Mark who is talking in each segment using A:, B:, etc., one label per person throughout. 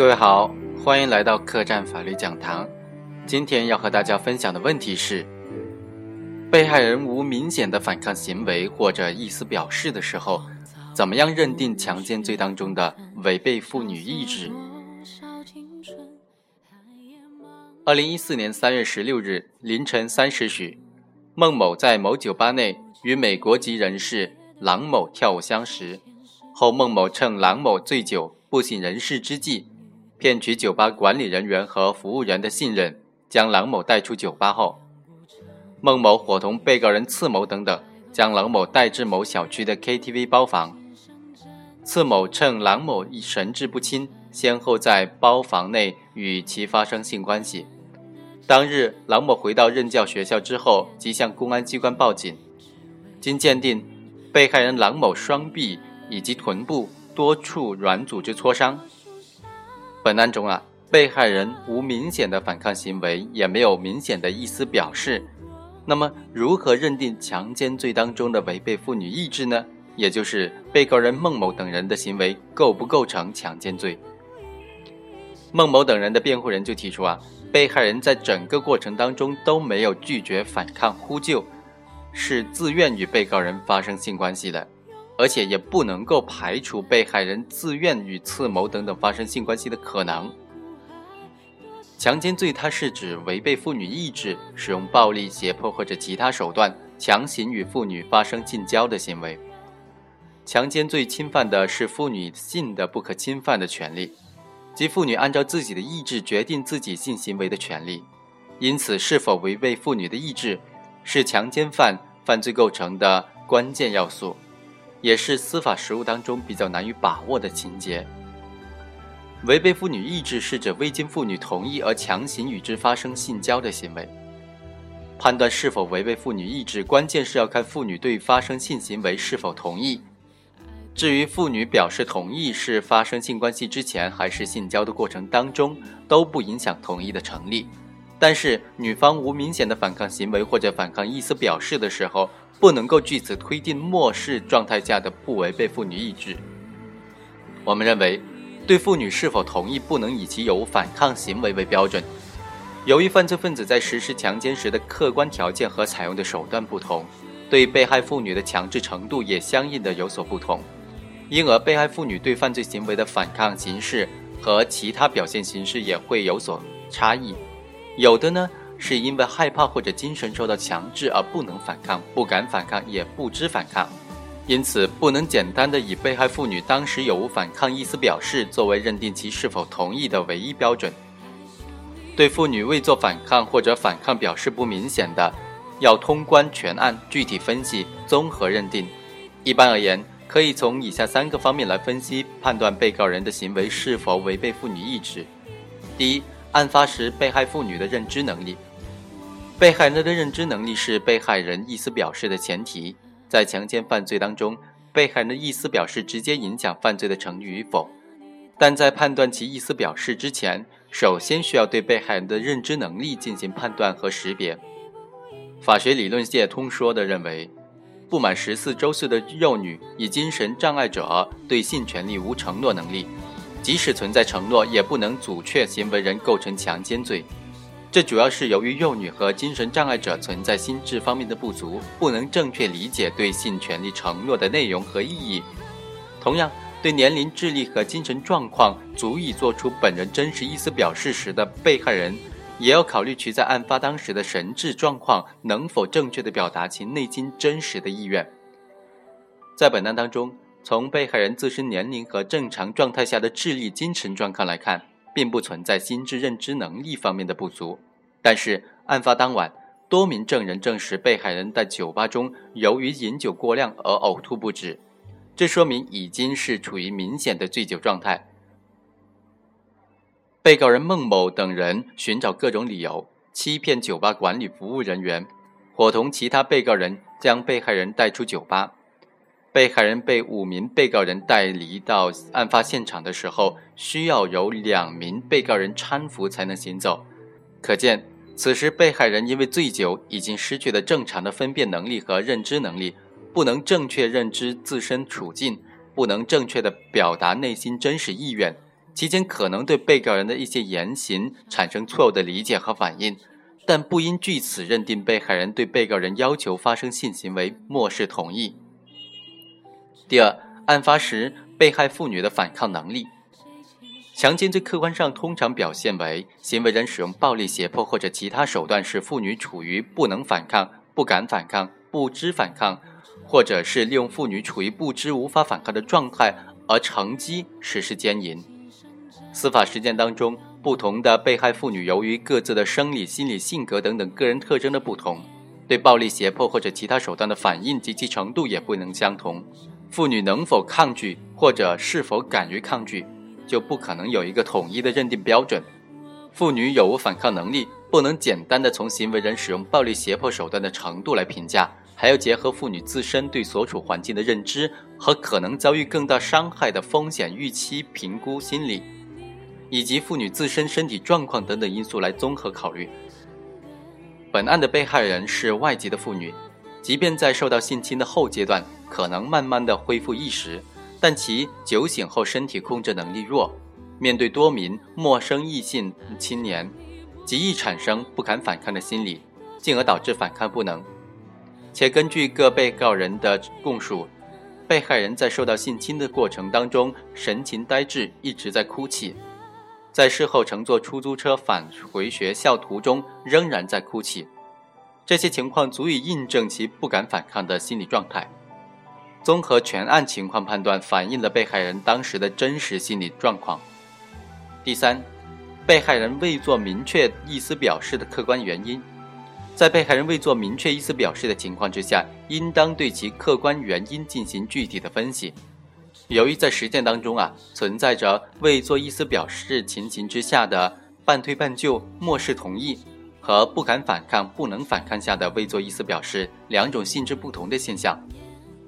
A: 各位好，欢迎来到客栈法律讲堂。今天要和大家分享的问题是：被害人无明显的反抗行为或者意思表示的时候，怎么样认定强奸罪当中的违背妇女意志？二零一四年三月十六日凌晨三时许，孟某在某酒吧内与美国籍人士郎某跳舞相识，后孟某趁郎某醉酒不省人事之际。骗取酒吧管理人员和服务员的信任，将郎某带出酒吧后，孟某伙同被告人次某等等，将郎某带至某小区的 KTV 包房。次某趁郎某一神志不清，先后在包房内与其发生性关系。当日，郎某回到任教学校之后，即向公安机关报警。经鉴定，被害人郎某双臂以及臀部多处软组织挫伤。本案中啊，被害人无明显的反抗行为，也没有明显的意思表示。那么，如何认定强奸罪当中的违背妇女意志呢？也就是被告人孟某等人的行为构不构成强奸罪？孟某等人的辩护人就提出啊，被害人在整个过程当中都没有拒绝反抗呼救，是自愿与被告人发生性关系的。而且也不能够排除被害人自愿与次某等等发生性关系的可能。强奸罪它是指违背妇女意志，使用暴力、胁迫或者其他手段强行与妇女发生性交的行为。强奸罪侵犯的是妇女性的不可侵犯的权利，即妇女按照自己的意志决定自己性行为的权利。因此，是否违背妇女的意志，是强奸犯犯罪构成的关键要素。也是司法实务当中比较难以把握的情节。违背妇女意志是指未经妇女同意而强行与之发生性交的行为。判断是否违背妇女意志，关键是要看妇女对发生性行为是否同意。至于妇女表示同意是发生性关系之前还是性交的过程当中，都不影响同意的成立。但是女方无明显的反抗行为或者反抗意思表示的时候。不能够据此推定漠视状态下的不违背妇女意志。我们认为，对妇女是否同意不能以其有反抗行为为标准。由于犯罪分子在实施强奸时的客观条件和采用的手段不同，对被害妇女的强制程度也相应的有所不同，因而被害妇女对犯罪行为的反抗形式和其他表现形式也会有所差异。有的呢。是因为害怕或者精神受到强制而不能反抗、不敢反抗、也不知反抗，因此不能简单的以被害妇女当时有无反抗意思表示作为认定其是否同意的唯一标准。对妇女未做反抗或者反抗表示不明显的，要通关全案具体分析、综合认定。一般而言，可以从以下三个方面来分析判断被告人的行为是否违背妇女意志：第一，案发时被害妇女的认知能力。被害人的认知能力是被害人意思表示的前提。在强奸犯罪当中，被害人的意思表示直接影响犯罪的成立与否。但在判断其意思表示之前，首先需要对被害人的认知能力进行判断和识别。法学理论界通说的认为，不满十四周岁的幼女以精神障碍者对性权利无承诺能力，即使存在承诺，也不能阻却行为人构成强奸罪。这主要是由于幼女和精神障碍者存在心智方面的不足，不能正确理解对性权利承诺的内容和意义。同样，对年龄、智力和精神状况足以做出本人真实意思表示时的被害人，也要考虑其在案发当时的神智状况能否正确的表达其内心真实的意愿。在本案当中，从被害人自身年龄和正常状态下的智力、精神状况来看。并不存在心智认知能力方面的不足，但是案发当晚，多名证人证实被害人在酒吧中由于饮酒过量而呕吐不止，这说明已经是处于明显的醉酒状态。被告人孟某等人寻找各种理由，欺骗酒吧管理服务人员，伙同其他被告人将被害人带出酒吧。被害人被五名被告人带离到案发现场的时候，需要由两名被告人搀扶才能行走。可见，此时被害人因为醉酒，已经失去了正常的分辨能力和认知能力，不能正确认知自身处境，不能正确的表达内心真实意愿，期间可能对被告人的一些言行产生错误的理解和反应，但不应据此认定被害人对被告人要求发生性行为漠视同意。第二，案发时被害妇女的反抗能力。强奸罪客观上通常表现为行为人使用暴力胁迫或者其他手段，使妇女处于不能反抗、不敢反抗、不知反抗，或者是利用妇女处于不知无法反抗的状态而乘机实施奸淫。司法实践当中，不同的被害妇女由于各自的生理、心理、性格等等个人特征的不同，对暴力胁迫或者其他手段的反应及其程度也不能相同。妇女能否抗拒，或者是否敢于抗拒？就不可能有一个统一的认定标准。妇女有无反抗能力，不能简单的从行为人使用暴力胁迫手段的程度来评价，还要结合妇女自身对所处环境的认知和可能遭遇更大伤害的风险预期评估心理，以及妇女自身身体状况等等因素来综合考虑。本案的被害人是外籍的妇女，即便在受到性侵的后阶段，可能慢慢的恢复意识。但其酒醒后身体控制能力弱，面对多名陌生异性青年，极易产生不敢反抗的心理，进而导致反抗不能。且根据各被告人的供述，被害人在受到性侵的过程当中神情呆滞，一直在哭泣，在事后乘坐出租车返回学校途中仍然在哭泣，这些情况足以印证其不敢反抗的心理状态。综合全案情况判断，反映了被害人当时的真实心理状况。第三，被害人未做明确意思表示的客观原因，在被害人未做明确意思表示的情况之下，应当对其客观原因进行具体的分析。由于在实践当中啊，存在着未做意思表示情形之下的半推半就、漠视同意，和不敢反抗、不能反抗下的未做意思表示两种性质不同的现象。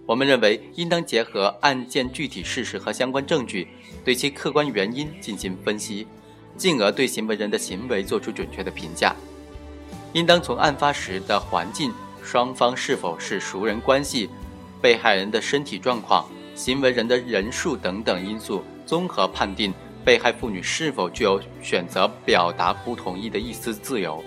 A: 我们认为，应当结合案件具体事实和相关证据，对其客观原因进行分析，进而对行为人的行为作出准确的评价。应当从案发时的环境、双方是否是熟人关系、被害人的身体状况、行为人的人数等等因素，综合判定被害妇女是否具有选择表达不同意的意思自由。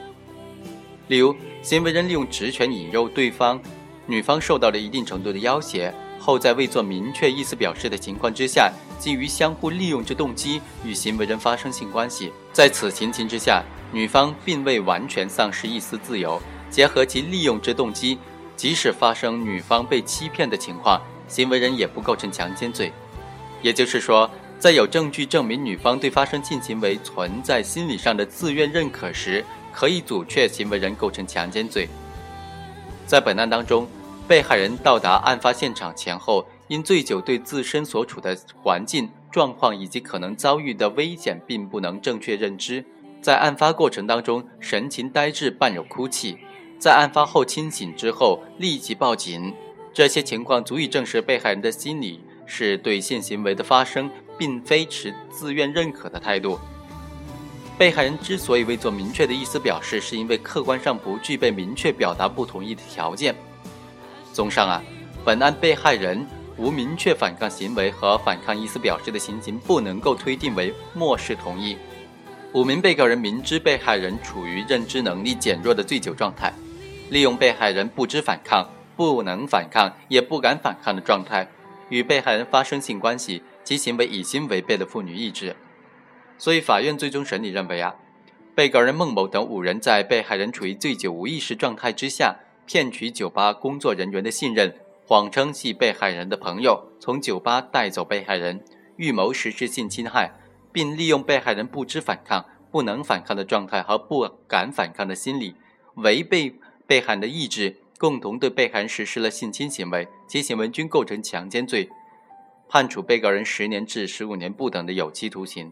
A: 例如，行为人利用职权引诱对方。女方受到了一定程度的要挟后，在未做明确意思表示的情况之下，基于相互利用之动机与行为人发生性关系。在此情形之下，女方并未完全丧失一丝自由。结合其利用之动机，即使发生女方被欺骗的情况，行为人也不构成强奸罪。也就是说，在有证据证明女方对发生性行为存在心理上的自愿认可时，可以阻却行为人构成强奸罪。在本案当中，被害人到达案发现场前后，因醉酒对自身所处的环境状况以及可能遭遇的危险并不能正确认知，在案发过程当中神情呆滞，伴有哭泣，在案发后清醒之后立即报警，这些情况足以证实被害人的心理是对性行为的发生并非持自愿认可的态度。被害人之所以未做明确的意思表示，是因为客观上不具备明确表达不同意的条件。综上啊，本案被害人无明确反抗行为和反抗意思表示的情形，不能够推定为漠视同意。五名被告人明知被害人处于认知能力减弱的醉酒状态，利用被害人不知反抗、不能反抗、也不敢反抗的状态，与被害人发生性关系，其行为已经违背了妇女意志。所以，法院最终审理认为啊，被告人孟某等五人在被害人处于醉酒无意识状态之下，骗取酒吧工作人员的信任，谎称系被害人的朋友，从酒吧带走被害人，预谋实施性侵害，并利用被害人不知反抗、不能反抗的状态和不敢反抗的心理，违背被害人的意志，共同对被害人实施了性侵行为，其行为均构成强奸罪，判处被告人十年至十五年不等的有期徒刑。